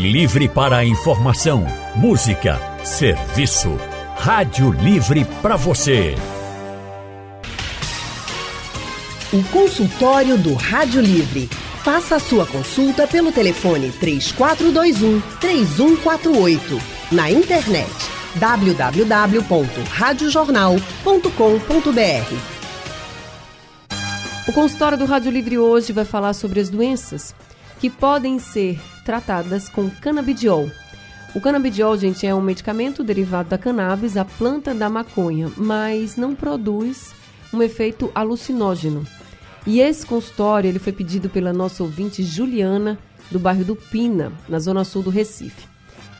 Livre para a informação, música, serviço. Rádio Livre para você. O consultório do Rádio Livre. Faça a sua consulta pelo telefone 3421 3148. Na internet www.radiojornal.com.br. O consultório do Rádio Livre hoje vai falar sobre as doenças que podem ser tratadas com canabidiol. O canabidiol, gente, é um medicamento derivado da cannabis, a planta da maconha, mas não produz um efeito alucinógeno. E esse consultório ele foi pedido pela nossa ouvinte Juliana, do bairro do Pina, na zona sul do Recife.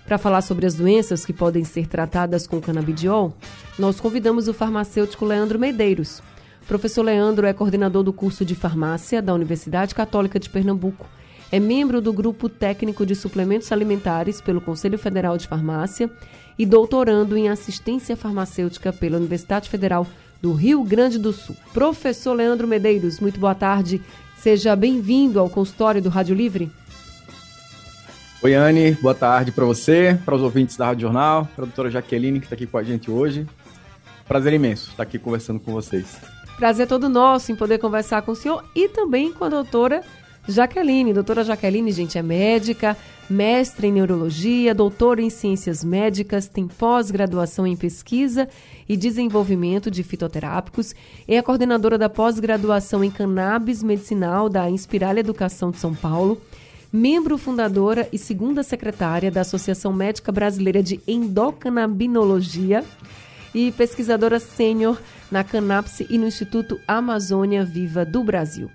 Para falar sobre as doenças que podem ser tratadas com canabidiol, nós convidamos o farmacêutico Leandro Medeiros. O professor Leandro é coordenador do curso de farmácia da Universidade Católica de Pernambuco. É membro do grupo técnico de suplementos alimentares pelo Conselho Federal de Farmácia e doutorando em assistência farmacêutica pela Universidade Federal do Rio Grande do Sul. Professor Leandro Medeiros, muito boa tarde. Seja bem-vindo ao consultório do Rádio Livre. Oi, Anne, boa tarde para você, para os ouvintes da Rádio Jornal, para a doutora Jaqueline, que está aqui com a gente hoje. Prazer imenso estar aqui conversando com vocês. Prazer todo nosso em poder conversar com o senhor e também com a doutora Jaqueline. Doutora Jaqueline, gente, é médica, mestre em neurologia, doutora em ciências médicas, tem pós-graduação em pesquisa e desenvolvimento de fitoterápicos, é a coordenadora da pós-graduação em cannabis medicinal da Inspiral Educação de São Paulo, membro fundadora e segunda secretária da Associação Médica Brasileira de Endocannabinologia e pesquisadora sênior na Canapse e no Instituto Amazônia Viva do Brasil.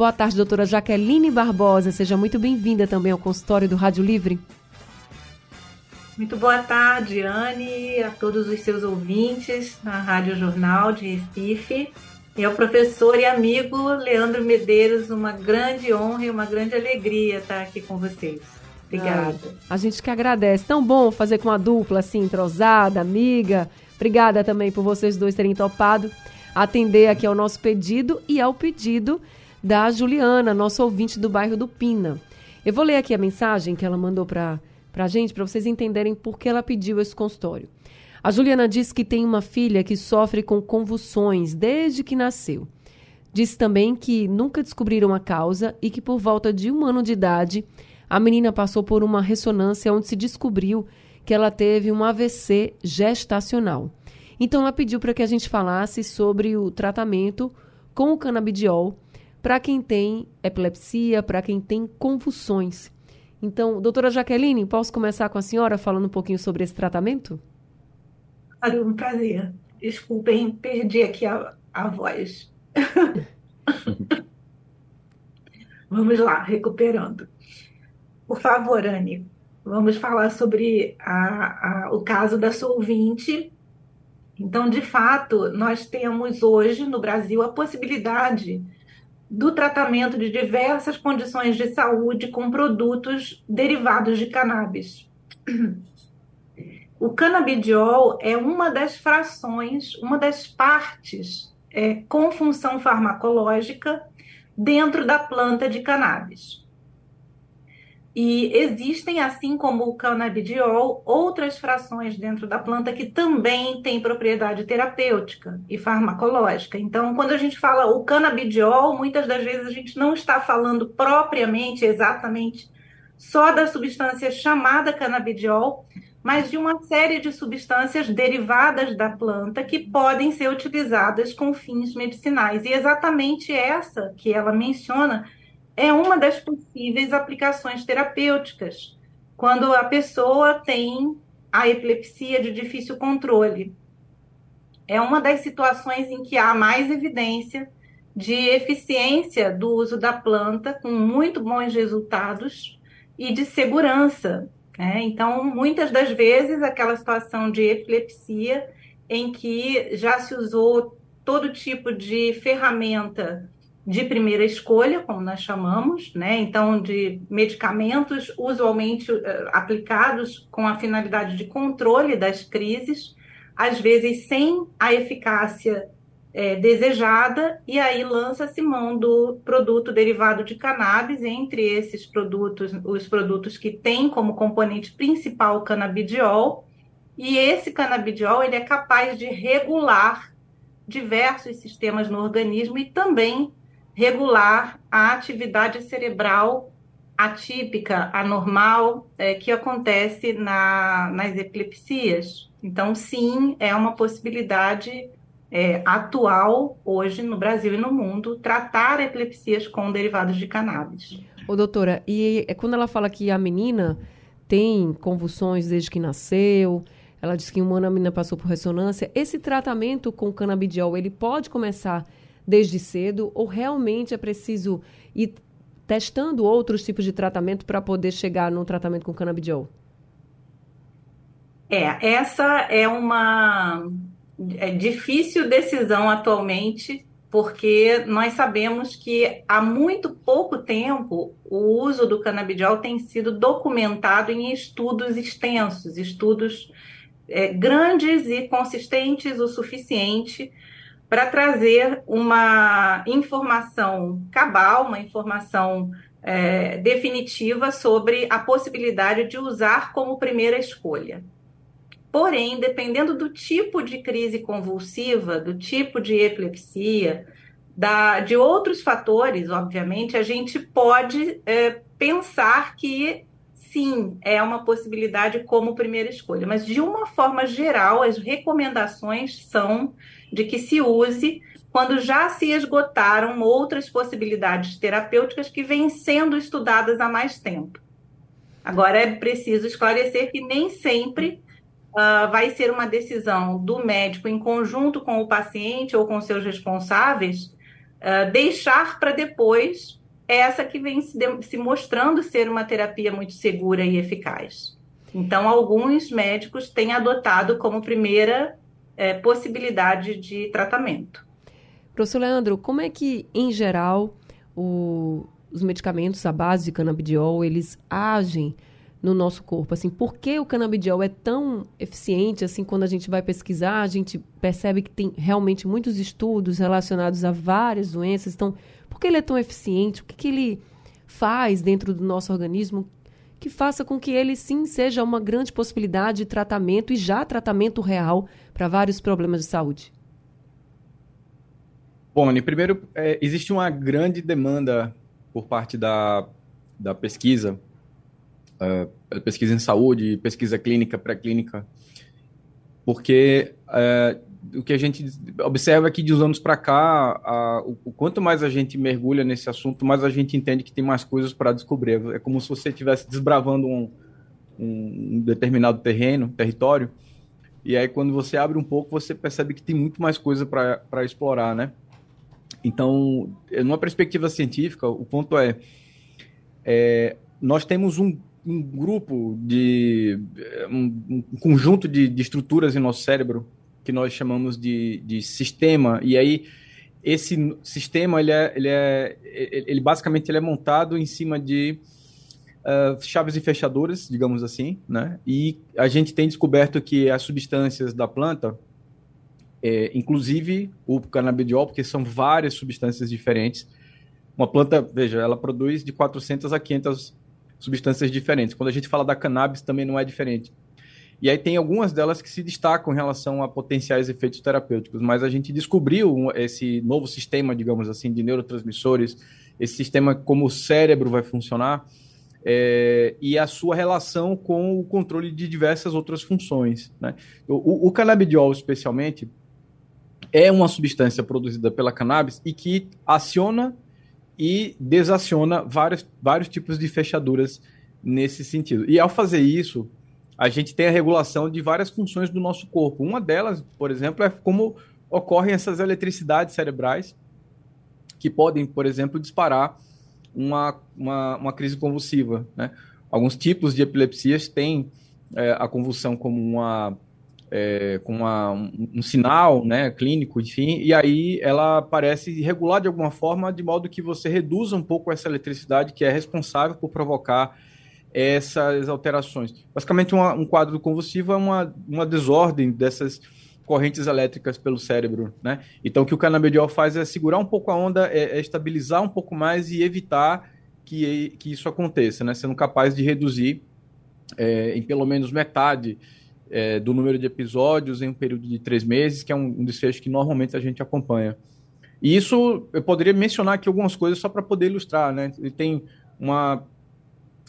Boa tarde, doutora Jaqueline Barbosa. Seja muito bem-vinda também ao consultório do Rádio Livre. Muito boa tarde, Anne, a todos os seus ouvintes na Rádio Jornal de Recife. E ao professor e amigo Leandro Medeiros, uma grande honra e uma grande alegria estar aqui com vocês. Obrigada. Ah, a gente que agradece. Tão bom fazer com uma dupla assim, entrosada, amiga. Obrigada também por vocês dois terem topado atender aqui ao nosso pedido e ao pedido da Juliana, nossa ouvinte do bairro do Pina. Eu vou ler aqui a mensagem que ela mandou para a gente, para vocês entenderem por que ela pediu esse consultório. A Juliana diz que tem uma filha que sofre com convulsões desde que nasceu. Diz também que nunca descobriram a causa e que por volta de um ano de idade a menina passou por uma ressonância onde se descobriu que ela teve um AVC gestacional. Então ela pediu para que a gente falasse sobre o tratamento com o canabidiol para quem tem epilepsia, para quem tem convulsões. Então, doutora Jaqueline, posso começar com a senhora falando um pouquinho sobre esse tratamento? Olha, um prazer. Desculpem, perdi aqui a, a voz. vamos lá, recuperando. Por favor, Anne, vamos falar sobre a, a, o caso da sua ouvinte. Então, de fato, nós temos hoje no Brasil a possibilidade do tratamento de diversas condições de saúde com produtos derivados de cannabis. O canabidiol é uma das frações, uma das partes é, com função farmacológica dentro da planta de cannabis. E existem, assim como o canabidiol, outras frações dentro da planta que também têm propriedade terapêutica e farmacológica. Então, quando a gente fala o canabidiol, muitas das vezes a gente não está falando propriamente, exatamente, só da substância chamada canabidiol, mas de uma série de substâncias derivadas da planta que podem ser utilizadas com fins medicinais. E exatamente essa que ela menciona é uma das possíveis aplicações terapêuticas quando a pessoa tem a epilepsia de difícil controle. É uma das situações em que há mais evidência de eficiência do uso da planta, com muito bons resultados e de segurança. Né? Então, muitas das vezes, aquela situação de epilepsia em que já se usou todo tipo de ferramenta de primeira escolha, como nós chamamos, né? Então, de medicamentos usualmente uh, aplicados com a finalidade de controle das crises, às vezes sem a eficácia é, desejada, e aí lança-se mão do produto derivado de cannabis, entre esses produtos, os produtos que têm como componente principal o canabidiol, e esse canabidiol ele é capaz de regular diversos sistemas no organismo e também regular a atividade cerebral atípica, anormal, é, que acontece na, nas epilepsias. Então, sim, é uma possibilidade é, atual hoje no Brasil e no mundo tratar epilepsias com derivados de cannabis. Ô, doutora, e é quando ela fala que a menina tem convulsões desde que nasceu, ela diz que uma menina passou por ressonância, esse tratamento com canabidiol, ele pode começar desde cedo ou realmente é preciso ir testando outros tipos de tratamento para poder chegar no tratamento com canabidiol? É, essa é uma é difícil decisão atualmente, porque nós sabemos que há muito pouco tempo o uso do canabidiol tem sido documentado em estudos extensos, estudos é, grandes e consistentes o suficiente para trazer uma informação cabal, uma informação é, definitiva sobre a possibilidade de usar como primeira escolha. Porém, dependendo do tipo de crise convulsiva, do tipo de epilepsia, da, de outros fatores, obviamente, a gente pode é, pensar que sim, é uma possibilidade como primeira escolha. Mas, de uma forma geral, as recomendações são de que se use quando já se esgotaram outras possibilidades terapêuticas que vêm sendo estudadas há mais tempo. Agora, é preciso esclarecer que nem sempre uh, vai ser uma decisão do médico em conjunto com o paciente ou com seus responsáveis uh, deixar para depois essa que vem se, de, se mostrando ser uma terapia muito segura e eficaz. Então, alguns médicos têm adotado como primeira é, possibilidade de tratamento. Professor Leandro, como é que, em geral, o, os medicamentos à base de canabidiol, eles agem no nosso corpo? Assim, por que o canabidiol é tão eficiente? Assim, quando a gente vai pesquisar, a gente percebe que tem realmente muitos estudos relacionados a várias doenças. Então, por que ele é tão eficiente? O que, que ele faz dentro do nosso organismo que faça com que ele sim seja uma grande possibilidade de tratamento e já tratamento real para vários problemas de saúde? Bom, primeiro, é, existe uma grande demanda por parte da, da pesquisa uh, pesquisa em saúde, pesquisa clínica, pré-clínica, porque uh, o que a gente observa é que de uns anos para cá, o, o, quanto mais a gente mergulha nesse assunto, mais a gente entende que tem mais coisas para descobrir. É como se você estivesse desbravando um, um, determinado terreno, território, e aí quando você abre um pouco, você percebe que tem muito mais coisa para explorar, né? Então, numa perspectiva científica, o ponto é, é nós temos um um grupo de um, um conjunto de, de, estruturas em nosso cérebro que nós chamamos de, de sistema e aí esse sistema ele é, ele é ele basicamente ele é montado em cima de uh, chaves e fechaduras digamos assim né e a gente tem descoberto que as substâncias da planta é, inclusive o canabidiol porque são várias substâncias diferentes uma planta veja ela produz de 400 a 500 substâncias diferentes. Quando a gente fala da cannabis, também não é diferente. E aí tem algumas delas que se destacam em relação a potenciais efeitos terapêuticos, mas a gente descobriu esse novo sistema, digamos assim, de neurotransmissores, esse sistema como o cérebro vai funcionar é, e a sua relação com o controle de diversas outras funções. Né? O, o canabidiol, especialmente, é uma substância produzida pela cannabis e que aciona e desaciona vários, vários tipos de fechaduras nesse sentido. E ao fazer isso, a gente tem a regulação de várias funções do nosso corpo. Uma delas, por exemplo, é como ocorrem essas eletricidades cerebrais que podem, por exemplo, disparar uma, uma, uma crise convulsiva. Né? Alguns tipos de epilepsias têm é, a convulsão como uma é, uma, um, um, sinal né, clínico, enfim, e aí ela parece irregular de alguma forma, de modo que você reduza um pouco essa eletricidade que é responsável por provocar essas alterações. Basicamente, uma, um quadro convulsivo é uma, uma desordem dessas correntes elétricas pelo cérebro, né? Então, o que o canabidiol faz é segurar um pouco a onda, é, é estabilizar um pouco mais e evitar que, que isso aconteça, né? Sendo capaz de reduzir é, em pelo menos metade é, do número de episódios em um período de três meses, que é um, um desfecho que normalmente a gente acompanha. E isso, eu poderia mencionar aqui algumas coisas só para poder ilustrar, né? Ele tem uma,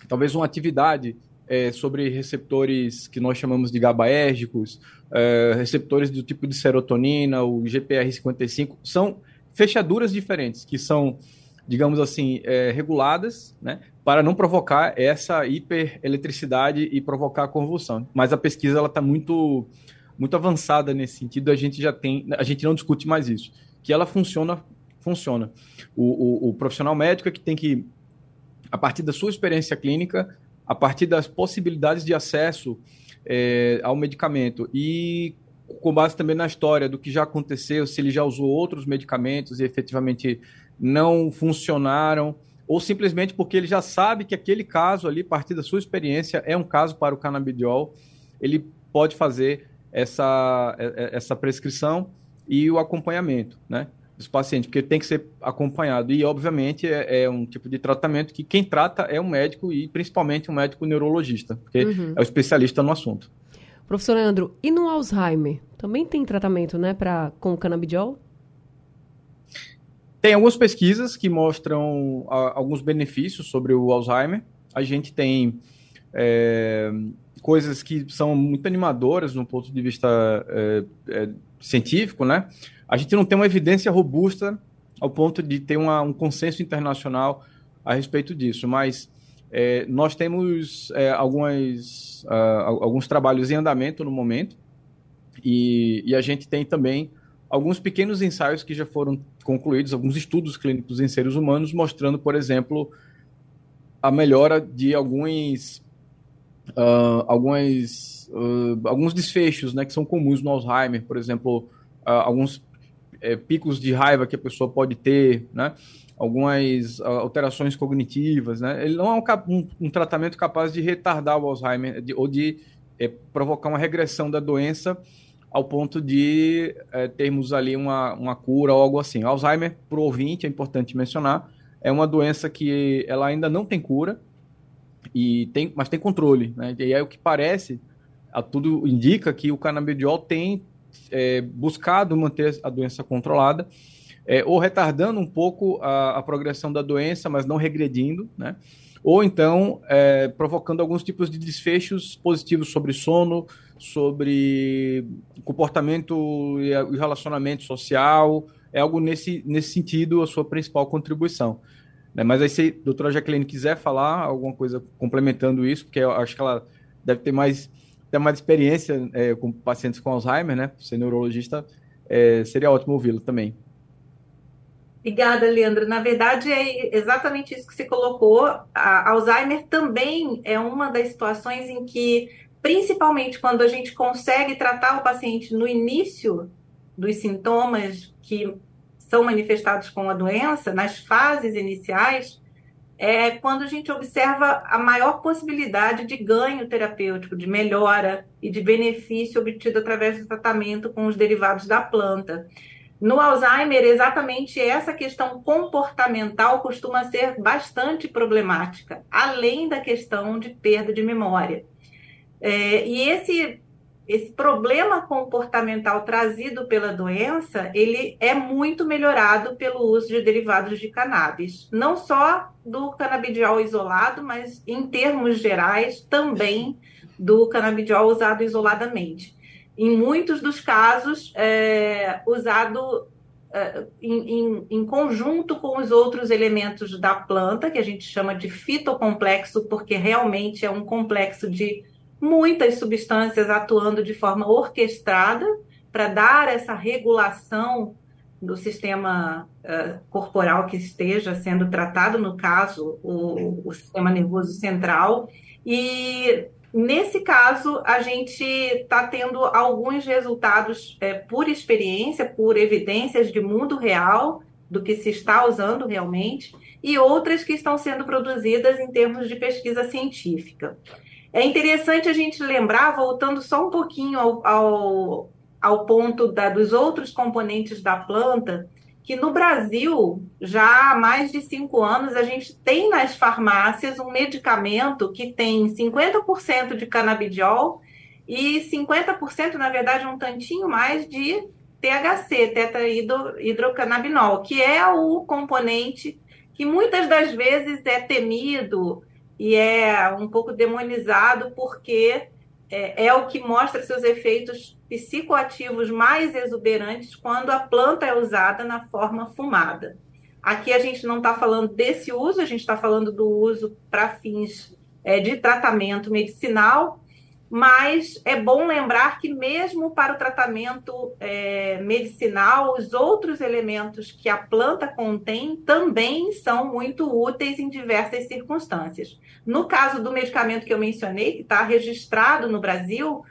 talvez uma atividade é, sobre receptores que nós chamamos de GABAérgicos, é, receptores do tipo de serotonina, o GPR55, são fechaduras diferentes, que são, digamos assim, é, reguladas, né? Para não provocar essa hipereletricidade e provocar convulsão. Mas a pesquisa ela está muito, muito avançada nesse sentido. A gente já tem, a gente não discute mais isso que ela funciona, funciona. O, o, o profissional médico é que tem que, a partir da sua experiência clínica, a partir das possibilidades de acesso é, ao medicamento e com base também na história do que já aconteceu, se ele já usou outros medicamentos e efetivamente não funcionaram, ou simplesmente porque ele já sabe que aquele caso ali, a partir da sua experiência, é um caso para o canabidiol, ele pode fazer essa, é, é, essa prescrição e o acompanhamento, né? Dos pacientes, porque tem que ser acompanhado. E, obviamente, é, é, um tipo de tratamento que quem trata é um médico e, principalmente, um médico neurologista, porque uhum. é o especialista no assunto. Professor Leandro, e no Alzheimer? Também tem tratamento, né, pra, com canabidiol? Tem algumas pesquisas que mostram a, alguns benefícios sobre o Alzheimer. A gente tem é, coisas que são muito animadoras no ponto de vista é, é, científico, né? A gente não tem uma evidência robusta ao ponto de ter uma, um consenso internacional a respeito disso, mas é, nós temos é, algumas, uh, alguns trabalhos em andamento no momento e, e, a gente tem também alguns pequenos ensaios que já foram concluídos, alguns estudos clínicos em seres humanos mostrando, por exemplo, a melhora de alguns, uh, algumas uh, alguns desfechos né, que são comuns no Alzheimer, por exemplo, uh, alguns é, picos de raiva que a pessoa pode ter, né, algumas alterações cognitivas. Né, ele não é um, um, um tratamento capaz de retardar o Alzheimer de, ou de é, provocar uma regressão da doença ao ponto de é, termos ali uma, uma cura ou algo assim. Alzheimer, para o ouvinte, é importante mencionar, é uma doença que ela ainda não tem cura, e tem, mas tem controle. Né? E aí o que parece a tudo indica que o canabidiol tem é, buscado manter a doença controlada, é, ou retardando um pouco a, a, progressão da doença, mas não regredindo, né? ou então é, provocando alguns tipos de desfechos positivos sobre sono, sobre comportamento e relacionamento social, é algo nesse, nesse sentido a sua principal contribuição. Né? Mas aí se a doutora Jacqueline quiser falar alguma coisa complementando isso, porque eu acho que ela deve ter mais tem mais experiência é, com pacientes com Alzheimer, né? Ser neurologista, é, seria ótimo ouvi-lo também. Obrigada, Leandro. Na verdade, é exatamente isso que você colocou. A Alzheimer também é uma das situações em que, principalmente quando a gente consegue tratar o paciente no início dos sintomas que são manifestados com a doença, nas fases iniciais, é quando a gente observa a maior possibilidade de ganho terapêutico, de melhora e de benefício obtido através do tratamento com os derivados da planta. No Alzheimer, exatamente essa questão comportamental costuma ser bastante problemática, além da questão de perda de memória. É, e esse esse problema comportamental trazido pela doença, ele é muito melhorado pelo uso de derivados de cannabis, não só do canabidiol isolado, mas em termos gerais também do canabidiol usado isoladamente. Em muitos dos casos, é, usado é, em, em, em, conjunto com os outros elementos da planta, que a gente chama de fitocomplexo, porque realmente é um complexo de muitas substâncias atuando de forma orquestrada para dar essa regulação do sistema uh, corporal que esteja sendo tratado, no caso, o, o sistema nervoso central. E nesse caso, a gente está tendo alguns resultados é, por experiência, por evidências de mundo real, do que se está usando realmente, e outras que estão sendo produzidas em termos de pesquisa científica. É interessante a gente lembrar, voltando só um pouquinho ao, ao, ao ponto da, dos outros componentes da planta, que no Brasil, já há mais de cinco anos, a gente tem nas farmácias um medicamento que tem 50% de canabidiol e 50%, na verdade, um tantinho mais de THC, tetrahidrocannabinol, que é o componente que muitas das vezes é temido e é um pouco demonizado porque é, é, o que mostra seus efeitos psicoativos mais exuberantes quando a planta é usada na forma fumada. Aqui a gente não está falando desse uso, a gente está falando do uso para fins é, de tratamento medicinal, mas é bom lembrar que, mesmo para o tratamento é, medicinal, os outros elementos que a planta contém também são muito úteis em diversas circunstâncias. No caso do medicamento que eu mencionei, que está registrado no Brasil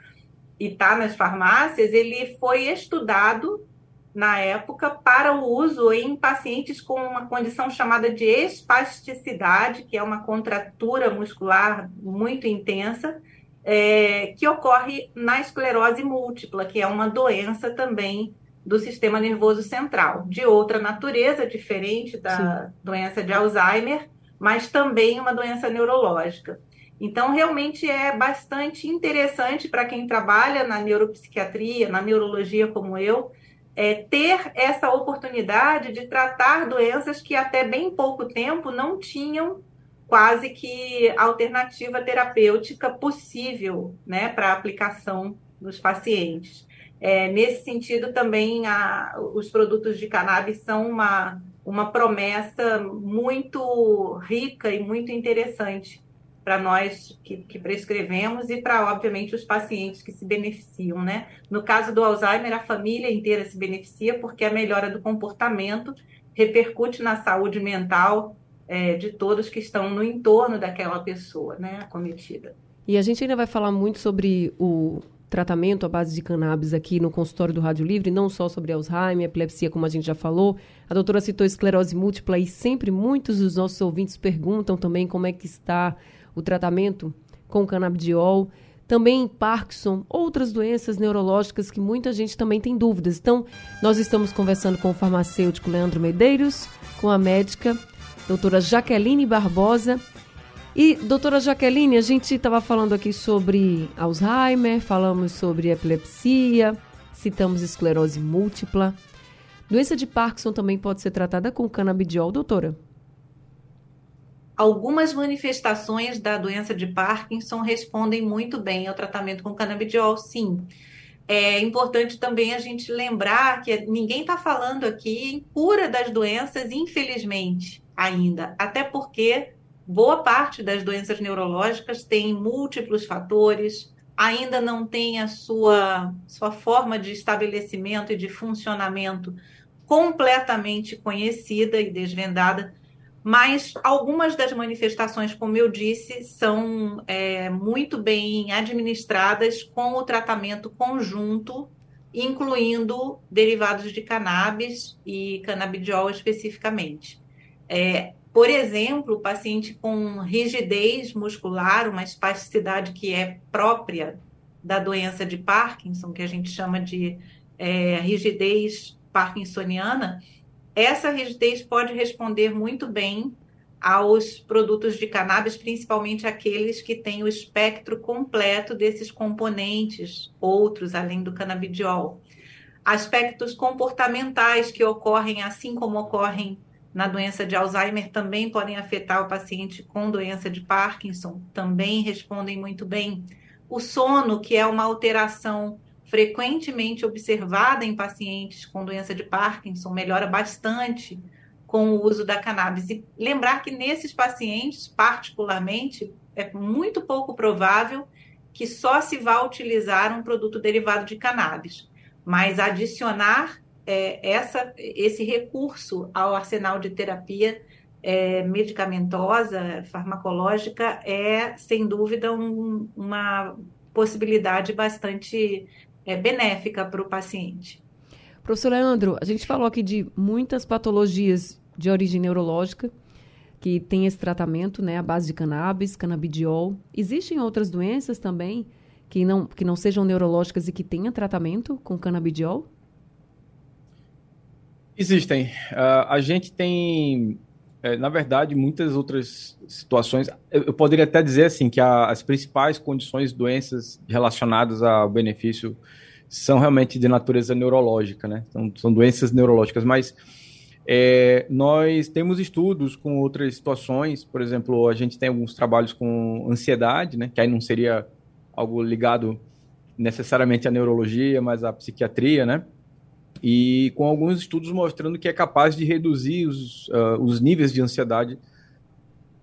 e está nas farmácias, ele foi estudado na época para o uso em pacientes com uma condição chamada de espasticidade, que é uma contratura muscular muito intensa é, que ocorre na esclerose múltipla, que é uma doença também do sistema nervoso central, de outra natureza, diferente da Sim. doença de Alzheimer, mas também uma doença neurológica. Então, realmente é bastante interessante para quem trabalha na neuropsiquiatria, na neurologia como eu, é, ter essa oportunidade de tratar doenças que até bem pouco tempo não tinham quase que alternativa terapêutica possível né, para aplicação nos pacientes. É, nesse sentido, também a, os produtos de cannabis são uma, uma promessa muito rica e muito interessante para nós que, que, prescrevemos e para, obviamente, os pacientes que se beneficiam. Né? No caso do Alzheimer, a família inteira se beneficia porque a melhora do comportamento repercute na saúde mental é, de todos que estão no entorno daquela pessoa, né, acometida. E a gente ainda vai falar muito sobre o tratamento à base de cannabis aqui no consultório do Rádio Livre, não só sobre Alzheimer, epilepsia, como a gente já falou. A doutora citou esclerose múltipla e sempre muitos dos nossos ouvintes perguntam também como é que está o tratamento com canabidiol. Também Parkinson, outras doenças neurológicas que muita gente também tem dúvidas. Então, nós estamos conversando com o farmacêutico Leandro Medeiros, com a médica doutora Jaqueline Barbosa. E, doutora Jaqueline, a gente estava falando aqui sobre Alzheimer, falamos sobre epilepsia, citamos esclerose múltipla. Doença de Parkinson também pode ser tratada com canabidiol, doutora? Algumas manifestações da doença de Parkinson respondem muito bem ao tratamento com canabidiol, sim. É importante também a gente lembrar que ninguém está falando aqui em cura das doenças, infelizmente ainda, até porque boa parte das doenças neurológicas tem múltiplos fatores, ainda não tem a sua, sua forma de estabelecimento e de funcionamento completamente conhecida e desvendada, mas algumas das manifestações, como eu disse, são é, muito bem administradas com o tratamento conjunto, incluindo derivados de cannabis e canabidiol especificamente. É, por exemplo, o paciente com rigidez muscular, uma espasticidade que é própria da doença de Parkinson, que a gente chama de é, rigidez parkinsoniana, essa rigidez pode responder muito bem aos produtos de cannabis, principalmente aqueles que têm o espectro completo desses componentes, outros além do canabidiol. Aspectos comportamentais que ocorrem assim como ocorrem na doença de Alzheimer também podem afetar o paciente com doença de Parkinson, também respondem muito bem. O sono, que é uma alteração frequentemente observada em pacientes com doença de Parkinson, melhora bastante com o uso da cannabis. E lembrar que nesses pacientes, particularmente, é muito pouco provável que só se vá utilizar um produto derivado de cannabis, mas adicionar é, essa, esse recurso ao arsenal de terapia é, medicamentosa, farmacológica, é, sem dúvida, um, uma possibilidade bastante é, benéfica para o paciente. Professor Leandro, a gente falou aqui de muitas patologias de origem neurológica que tem esse tratamento, né, à base de cannabis, canabidiol. Existem outras doenças também que não, que não sejam neurológicas e que tenha tratamento com canabidiol? Existem. Uh, a gente tem, é, na verdade, muitas outras situações. Eu, eu poderia até dizer assim que a, as principais condições, doenças relacionadas ao benefício são realmente de natureza neurológica, né? São, são doenças neurológicas, mas é, nós temos estudos com outras situações, por exemplo, a gente tem alguns trabalhos com ansiedade, né? Que aí não seria algo ligado necessariamente à neurologia, mas à psiquiatria, né? E com alguns estudos mostrando que é capaz de reduzir os, uh, os níveis de ansiedade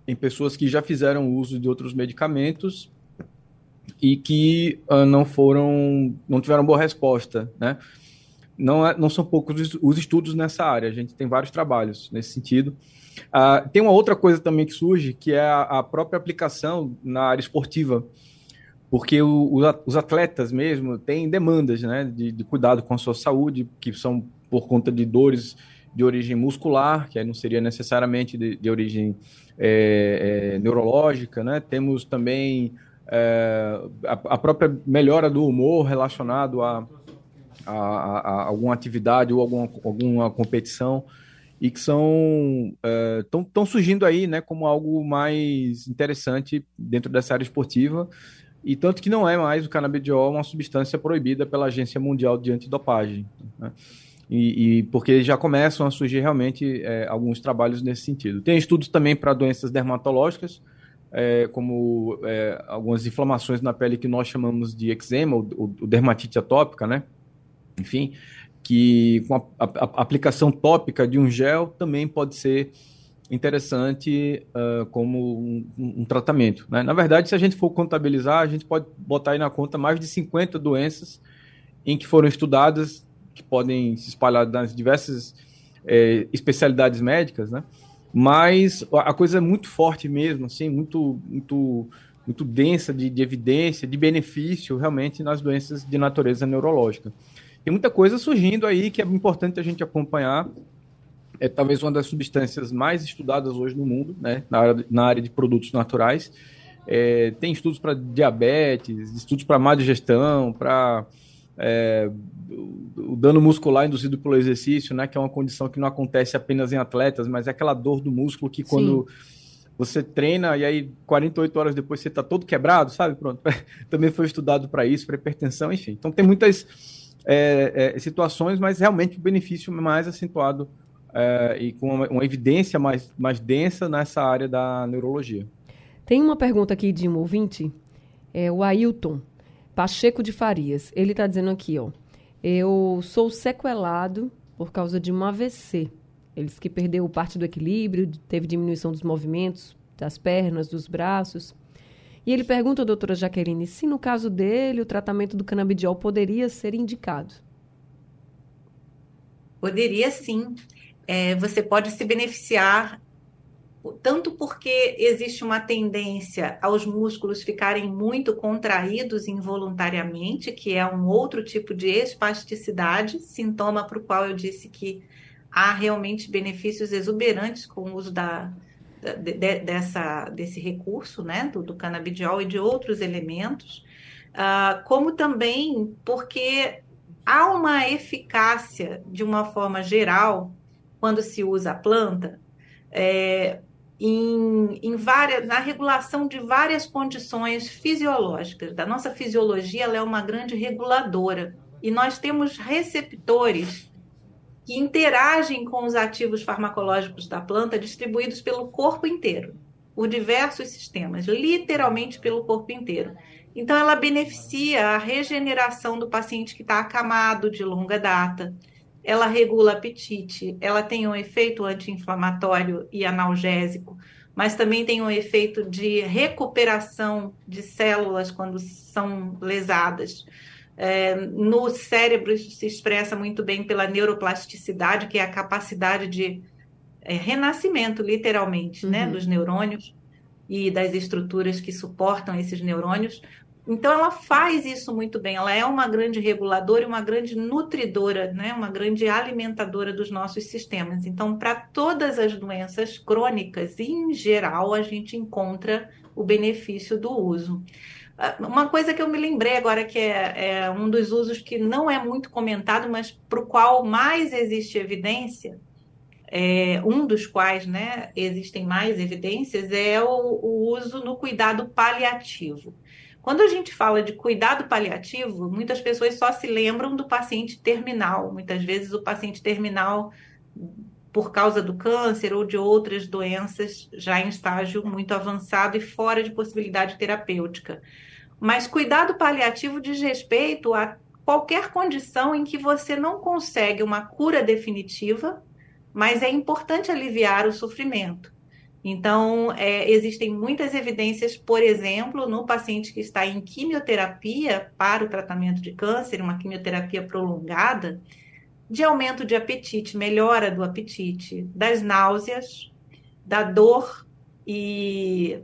em pessoas que já fizeram uso de outros medicamentos e que uh, não foram, não tiveram boa resposta, né? Não, é, não são poucos os estudos nessa área, a gente tem vários trabalhos nesse sentido. Uh, tem uma outra coisa também que surge, que é a, a própria aplicação na área esportiva, porque o, os atletas mesmo têm demandas né, de, de, cuidado com a sua saúde, que são por conta de dores de origem muscular, que aí não seria necessariamente de, de origem é, é, neurológica, né? Temos também é, a, a, própria melhora do humor relacionado a, a, a alguma atividade ou alguma, alguma competição e que são estão surgindo aí né, como algo mais interessante dentro dessa área esportiva e tanto que não é mais o canabidiol uma substância proibida pela Agência Mundial de Antidopagem. Né? E, e, porque já começam a surgir realmente é, alguns trabalhos nesse sentido. Tem estudos também para doenças dermatológicas, é, como é, algumas inflamações na pele que nós chamamos de eczema, ou, ou dermatite atópica, né? Enfim, que com a, a, a, aplicação tópica de um gel também pode ser interessante uh, como um, um tratamento. Né? Na verdade, se a gente for contabilizar, a gente pode botar aí na conta mais de 50 doenças em que foram estudadas, que podem se espalhar nas diversas é, especialidades médicas, né? mas a coisa é muito forte mesmo, assim, muito, muito, muito densa de, de evidência, de benefício realmente nas doenças de natureza neurológica. Tem muita coisa surgindo aí que é importante a gente acompanhar. É talvez uma das substâncias mais estudadas hoje no mundo, né, na, área, na área de produtos naturais. É, tem estudos para diabetes, estudos para má digestão, para é, o dano muscular induzido pelo exercício, né, que é uma condição que não acontece apenas em atletas, mas é aquela dor do músculo que quando Sim. você treina e aí 48 horas depois você está todo quebrado, sabe? Pronto, também foi estudado para isso, para hipertensão, enfim. Então tem muitas é, é, situações, mas realmente o benefício mais acentuado é, e com uma, uma, evidência mais, mais densa nessa área da neurologia. Tem uma pergunta aqui de um ouvinte, é o Ailton. Pacheco de Farias. Ele está dizendo aqui, ó. Eu sou sequelado por causa de um AVC. Ele disse que perdeu parte do equilíbrio, teve diminuição dos movimentos das pernas, dos braços. E ele pergunta, doutora Jaqueline, se no caso dele o tratamento do canabidiol poderia ser indicado. Poderia sim. É, você pode se beneficiar tanto porque existe uma tendência aos músculos ficarem muito contraídos involuntariamente, que é um outro tipo de espasticidade, sintoma para o qual eu disse que há realmente benefícios exuberantes com o uso da, de, dessa, desse recurso, né, do, do canabidiol e de outros elementos, uh, como também porque há uma eficácia, de uma forma geral, quando se usa a planta, é, em, em várias, na regulação de várias condições fisiológicas. Da nossa fisiologia, ela é uma grande reguladora. E nós temos receptores que interagem com os ativos farmacológicos da planta distribuídos pelo corpo inteiro, por diversos sistemas, literalmente pelo corpo inteiro. Então, ela beneficia a regeneração do paciente que está acamado de longa data ela regula apetite, ela tem um efeito anti-inflamatório e analgésico, mas também tem um efeito de recuperação de células quando são lesadas. É, no cérebro isso se expressa muito bem pela neuroplasticidade, que é a capacidade de é, renascimento, literalmente, né, uhum. né, dos neurônios e das estruturas que suportam esses neurônios, então, ela faz isso muito bem. Ela é uma grande reguladora e uma grande nutridora, né? uma grande alimentadora dos nossos sistemas. Então, para todas as doenças crônicas, em geral, a gente encontra o benefício do uso. Uma coisa que eu me lembrei agora, que é, é um dos usos que não é muito comentado, mas para o qual mais existe evidência, é, um dos quais né, existem mais evidências, é o, o uso no cuidado paliativo. Quando a gente fala de cuidado paliativo, muitas pessoas só se lembram do paciente terminal. Muitas vezes o paciente terminal, por causa do câncer ou de outras doenças já em estágio muito avançado e fora de possibilidade terapêutica. Mas cuidado paliativo diz respeito a qualquer condição em que você não consegue uma cura definitiva, mas é importante aliviar o sofrimento. Então, é, existem muitas evidências, por exemplo, no paciente que está em quimioterapia para o tratamento de câncer, uma quimioterapia prolongada, de aumento de apetite, melhora do apetite, das náuseas, da dor e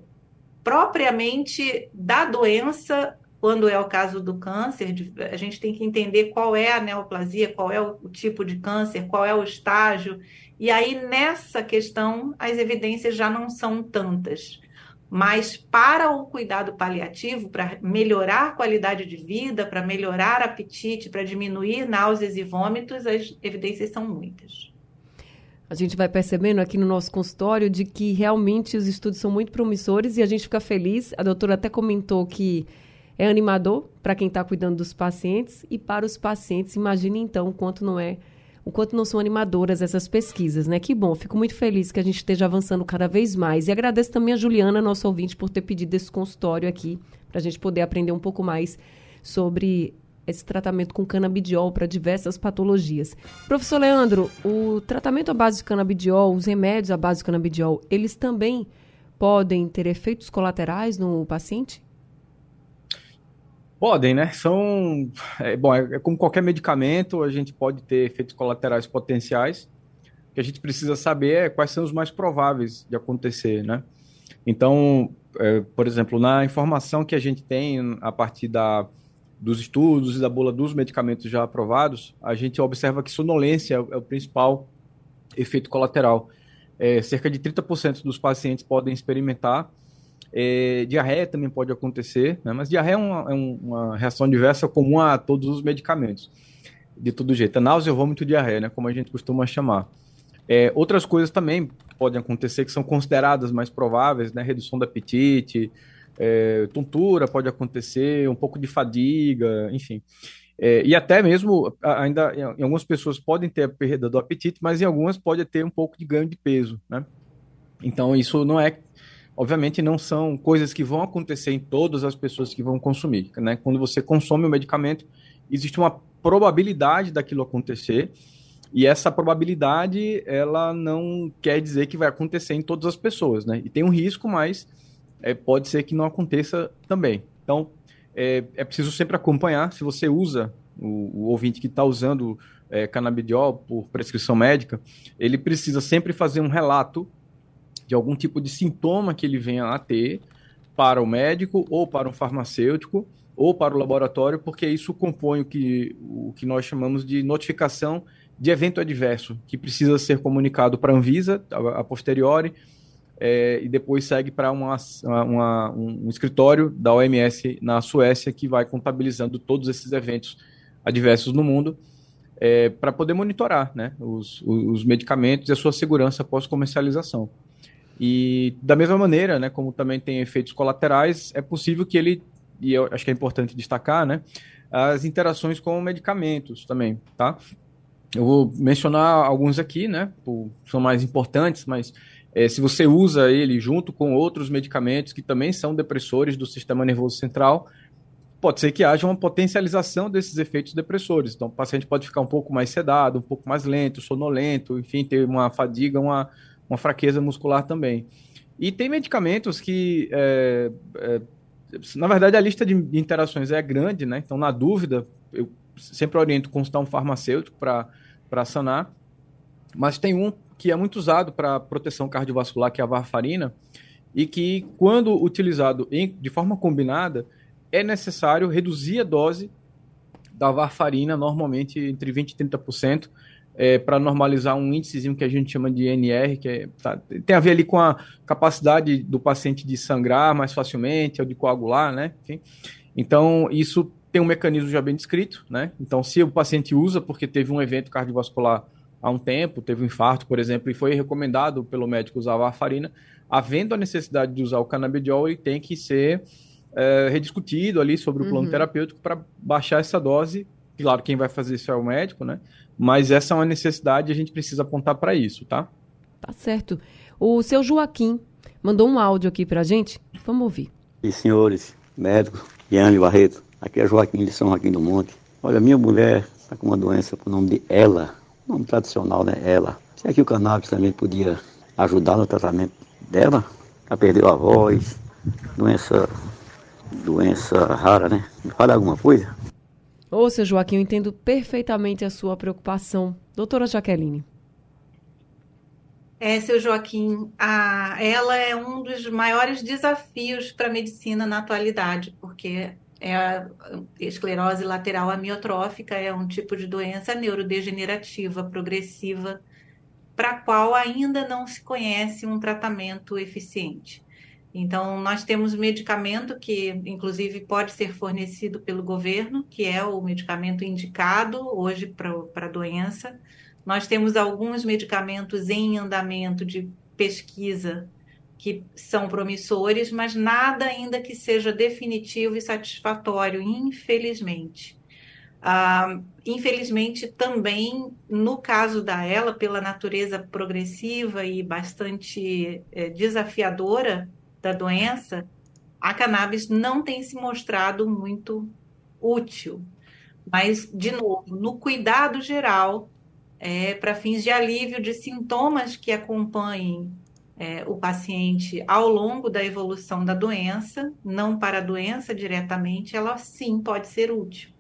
propriamente da doença, quando é o caso do câncer, a gente tem que entender qual é a neoplasia, qual é o tipo de câncer, qual é o estágio. E aí, nessa questão, as evidências já não são tantas. Mas para o cuidado paliativo, para melhorar a qualidade de vida, para melhorar apetite, para diminuir náuseas e vômitos, as evidências são muitas. A gente vai percebendo aqui no nosso consultório de que realmente os estudos são muito promissores e a gente fica feliz. A doutora até comentou que é animador para quem está cuidando dos pacientes e para os pacientes. Imagine então quanto não é, o quanto não são animadoras essas pesquisas, né? Que bom, fico muito feliz que a gente esteja avançando cada vez mais. E agradeço também a Juliana, nosso ouvinte, por ter pedido esse consultório aqui, para a gente poder aprender um pouco mais sobre esse tratamento com canabidiol para diversas patologias. Professor Leandro, o tratamento à base de canabidiol, os remédios à base de canabidiol, eles também podem ter efeitos colaterais no paciente? Podem, né? São. É, bom, é, é como qualquer medicamento, a gente pode ter efeitos colaterais potenciais. O que a gente precisa saber é quais são os mais prováveis de acontecer, né? Então, é, por exemplo, na informação que a gente tem a partir da dos estudos e da bula dos medicamentos já aprovados, a gente observa que sonolência é o principal efeito colateral. É, cerca de 30% dos pacientes podem experimentar. É, diarreia também pode acontecer, né? mas diarreia é uma, é uma, reação diversa comum a todos os medicamentos, de todo jeito. É náusea, vômito, diarreia, né? como a gente costuma chamar. É, outras coisas também podem acontecer que são consideradas mais prováveis, né? redução do apetite, é, tontura pode acontecer, um pouco de fadiga, enfim. É, e até mesmo, ainda em algumas pessoas podem ter a perda do apetite, mas em algumas pode ter um pouco de ganho de peso, né? Então, isso não é, obviamente, não são coisas que vão acontecer em todas as pessoas que vão consumir, né? Quando você consome o medicamento, existe uma probabilidade daquilo acontecer, e essa probabilidade, ela não quer dizer que vai acontecer em todas as pessoas, né? E tem um risco, mas é, pode ser que não aconteça também. Então, é, é preciso sempre acompanhar. Se você usa, o, o ouvinte que está usando é, canabidiol por prescrição médica, ele precisa sempre fazer um relato de algum tipo de sintoma que ele venha a ter para o médico ou para um farmacêutico ou para o laboratório, porque isso compõe o que, o que nós chamamos de notificação de evento adverso, que precisa ser comunicado para a Anvisa a, a posteriori, é, e depois segue para uma, uma, um escritório da OMS na Suécia que vai contabilizando todos esses eventos adversos no mundo é, para poder monitorar né, os, os medicamentos e a sua segurança pós-comercialização. E da mesma maneira, né, como também tem efeitos colaterais, é possível que ele, e eu acho que é importante destacar, né, as interações com medicamentos também, tá? Eu vou mencionar alguns aqui, né, são mais importantes, mas é, se você usa ele junto com outros medicamentos que também são depressores do sistema nervoso central, pode ser que haja uma potencialização desses efeitos depressores. Então, o paciente pode ficar um pouco mais sedado, um pouco mais lento, sonolento, enfim, ter uma fadiga, uma, uma fraqueza muscular também. E tem medicamentos que, é, é, na verdade, a lista de interações é grande, né? Então, na dúvida, eu sempre oriento consultar um farmacêutico para sanar. Mas tem um que é muito usado para proteção cardiovascular, que é a varfarina, e que, quando utilizado em, de forma combinada, é necessário reduzir a dose da varfarina, normalmente entre 20% e 30%, é, para normalizar um índicezinho que a gente chama de NR, que é, tá, tem a ver ali com a capacidade do paciente de sangrar mais facilmente, ou de coagular, né? Enfim. Então, isso tem um mecanismo já bem descrito, né? Então, se o paciente usa porque teve um evento cardiovascular há um tempo, teve um infarto, por exemplo, e foi recomendado pelo médico usar a varfarina, havendo a necessidade de usar o canabidiol, ele tem que ser é, rediscutido ali sobre o plano uhum. terapêutico para baixar essa dose. Claro, quem vai fazer isso é o médico, né? Mas essa é uma necessidade e a gente precisa apontar para isso, tá? Tá certo. O seu Joaquim mandou um áudio aqui para a gente. Vamos ouvir. E senhores, médicos, Yane Barreto, aqui é Joaquim de São Joaquim do Monte. Olha, minha mulher está com uma doença com o nome de Ela, nome tradicional, né? Ela. Será que o cannabis também podia ajudar no tratamento dela? Ela perdeu a voz, doença, doença rara, né? Me fala alguma coisa? Ô, seu Joaquim, eu entendo perfeitamente a sua preocupação. Doutora Jaqueline. É, seu Joaquim, a, ela é um dos maiores desafios para a medicina na atualidade, porque é a esclerose lateral amiotrófica é um tipo de doença neurodegenerativa progressiva para a qual ainda não se conhece um tratamento eficiente. Então, nós temos medicamento que, inclusive, pode ser fornecido pelo governo, que é o medicamento indicado hoje para a doença. Nós temos alguns medicamentos em andamento de pesquisa que são promissores, mas nada ainda que seja definitivo e satisfatório, infelizmente. Ah, infelizmente, também no caso da ela, pela natureza progressiva e bastante é, desafiadora da doença, a cannabis não tem se mostrado muito útil. Mas, de novo, no cuidado geral, é, para fins de alívio de sintomas que acompanhem é, o paciente ao longo da evolução da doença, não para a doença diretamente, ela sim pode ser útil.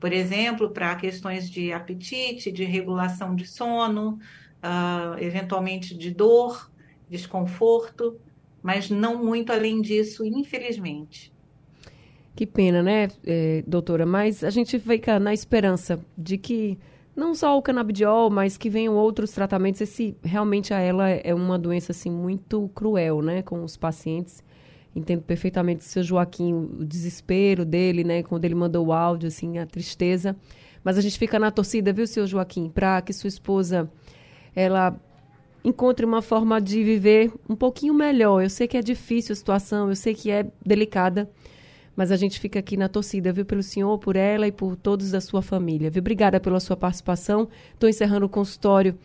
Por exemplo, para questões de apetite, de regulação de sono, uh, eventualmente de dor, desconforto, mas não muito além disso, infelizmente. Que pena, né, é, doutora? Mas a gente fica na esperança de que não só o canabidiol, mas que venham outros tratamentos. Esse realmente a ela é uma doença assim muito cruel, né, com os pacientes. Entendo perfeitamente o seu Joaquim, o desespero dele, né, quando ele mandou o áudio, assim, a tristeza. Mas a gente fica na torcida, viu, seu Joaquim, para que sua esposa ela encontre uma forma de viver um pouquinho melhor. Eu sei que é difícil a situação, eu sei que é delicada, mas a gente fica aqui na torcida, viu, pelo senhor, por ela e por todos da sua família. Viu? Obrigada pela sua participação. Estou encerrando o consultório.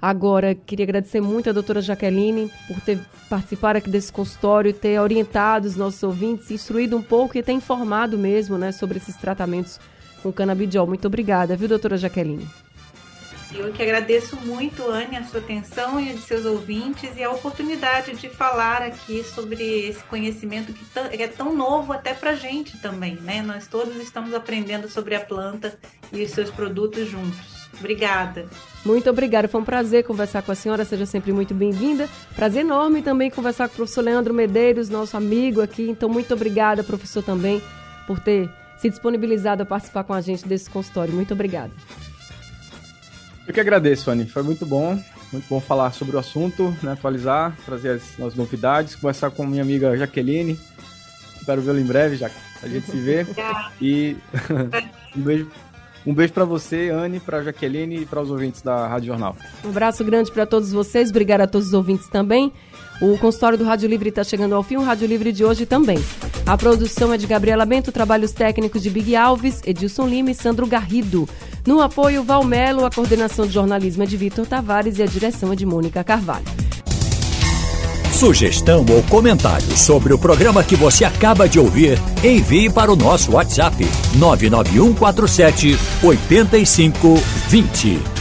Agora, queria agradecer muito a doutora Jaqueline por ter participado aqui desse consultório, ter orientado os nossos ouvintes, instruído um pouco e ter informado mesmo né, sobre esses tratamentos com canabidiol. Muito obrigada, viu, doutora Jaqueline? Eu que agradeço muito, Anne, a sua atenção e a de seus ouvintes e a oportunidade de falar aqui sobre esse conhecimento que é tão novo até para gente também, né? Nós todos estamos aprendendo sobre a planta e os seus produtos juntos. Obrigada. Muito obrigada. Foi um prazer conversar com a senhora. Seja sempre muito bem-vinda. Prazer enorme também conversar com o professor Leandro Medeiros, nosso amigo aqui. Então, muito obrigada, professor, também, por ter se disponibilizado a participar com a gente desse consultório. Muito obrigada. Eu que agradeço, Anny. Foi muito bom. Muito bom falar sobre o assunto, né? atualizar, trazer as, as novidades, conversar com minha amiga Jaqueline. Espero vê-la em breve, já a gente se vê. e um beijo, um beijo para você, Anne, para Jaqueline e para os ouvintes da Rádio Jornal. Um abraço grande para todos vocês. Obrigada a todos os ouvintes também. O consultório do Rádio Livre está chegando ao fim, o Rádio Livre de hoje também. A produção é de Gabriela Bento, trabalhos técnicos de Big Alves, Edilson Lima e Sandro Garrido. No apoio, Valmelo, a coordenação de jornalismo é de Vitor Tavares e a direção é de Mônica Carvalho. Sugestão ou comentário sobre o programa que você acaba de ouvir, envie para o nosso WhatsApp 99147 8520.